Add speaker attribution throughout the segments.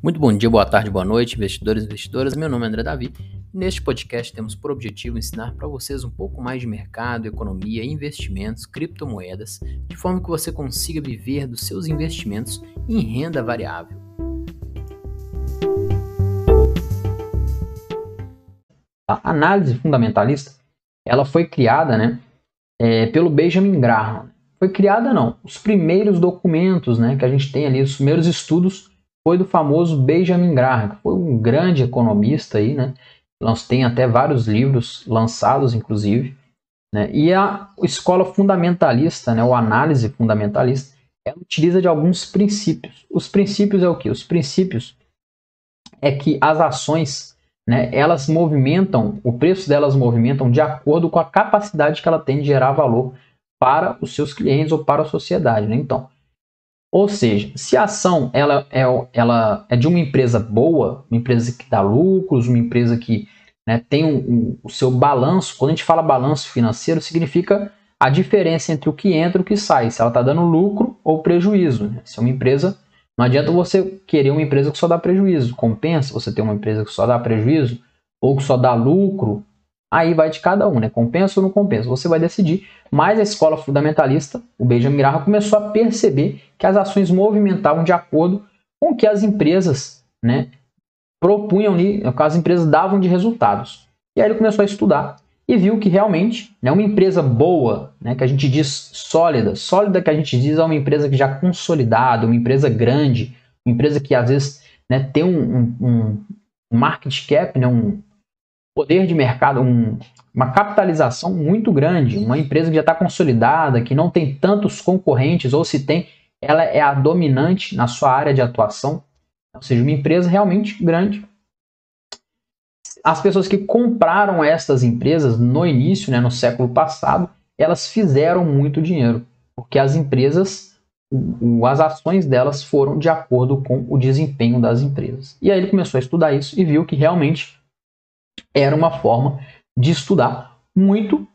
Speaker 1: Muito bom dia, boa tarde, boa noite, investidores e investidoras. Meu nome é André Davi. Neste podcast temos por objetivo ensinar para vocês um pouco mais de mercado, economia, investimentos, criptomoedas, de forma que você consiga viver dos seus investimentos em renda variável. A análise fundamentalista, ela foi criada, né, é, pelo Benjamin Graham. Foi criada não, os primeiros documentos, né, que a gente tem ali, os primeiros estudos foi do famoso Benjamin Graham, que foi um grande economista aí, né? Tem até vários livros lançados, inclusive. Né? E a escola fundamentalista, né, ou análise fundamentalista, ela utiliza de alguns princípios. Os princípios é o que? Os princípios é que as ações, né, elas movimentam, o preço delas movimentam de acordo com a capacidade que ela tem de gerar valor para os seus clientes ou para a sociedade. Né? Então, ou seja, se a ação ela é, ela é de uma empresa boa, uma empresa que dá lucros, uma empresa que né, tem um, um, o seu balanço, quando a gente fala balanço financeiro, significa a diferença entre o que entra e o que sai, se ela está dando lucro ou prejuízo. Né? Se é uma empresa, não adianta você querer uma empresa que só dá prejuízo, compensa você ter uma empresa que só dá prejuízo ou que só dá lucro Aí vai de cada um, né? Compensa ou não compensa? Você vai decidir. Mas a escola fundamentalista, o Benjamin Graham, começou a perceber que as ações movimentavam de acordo com o que as empresas né, propunham ali, que as empresas davam de resultados. E aí ele começou a estudar e viu que realmente né, uma empresa boa, né, que a gente diz sólida, sólida que a gente diz é uma empresa que já consolidada, uma empresa grande, uma empresa que às vezes né, tem um, um, um market cap, né, um, poder de mercado, um, uma capitalização muito grande, uma empresa que já está consolidada, que não tem tantos concorrentes, ou se tem, ela é a dominante na sua área de atuação, ou seja, uma empresa realmente grande. As pessoas que compraram estas empresas no início, né, no século passado, elas fizeram muito dinheiro, porque as empresas, as ações delas foram de acordo com o desempenho das empresas. E aí ele começou a estudar isso e viu que realmente era uma forma de estudar muito,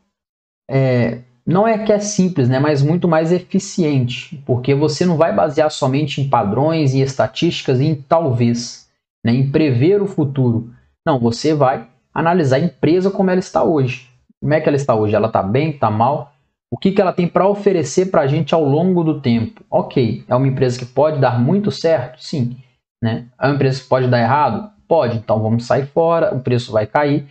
Speaker 1: é, não é que é simples, né, mas muito mais eficiente, porque você não vai basear somente em padrões e estatísticas e em talvez, né, em prever o futuro. Não, você vai analisar a empresa como ela está hoje. Como é que ela está hoje? Ela está bem? Está mal? O que, que ela tem para oferecer para a gente ao longo do tempo? Ok, é uma empresa que pode dar muito certo? Sim. Né? É uma empresa que pode dar errado? Pode, então vamos sair fora, o preço vai cair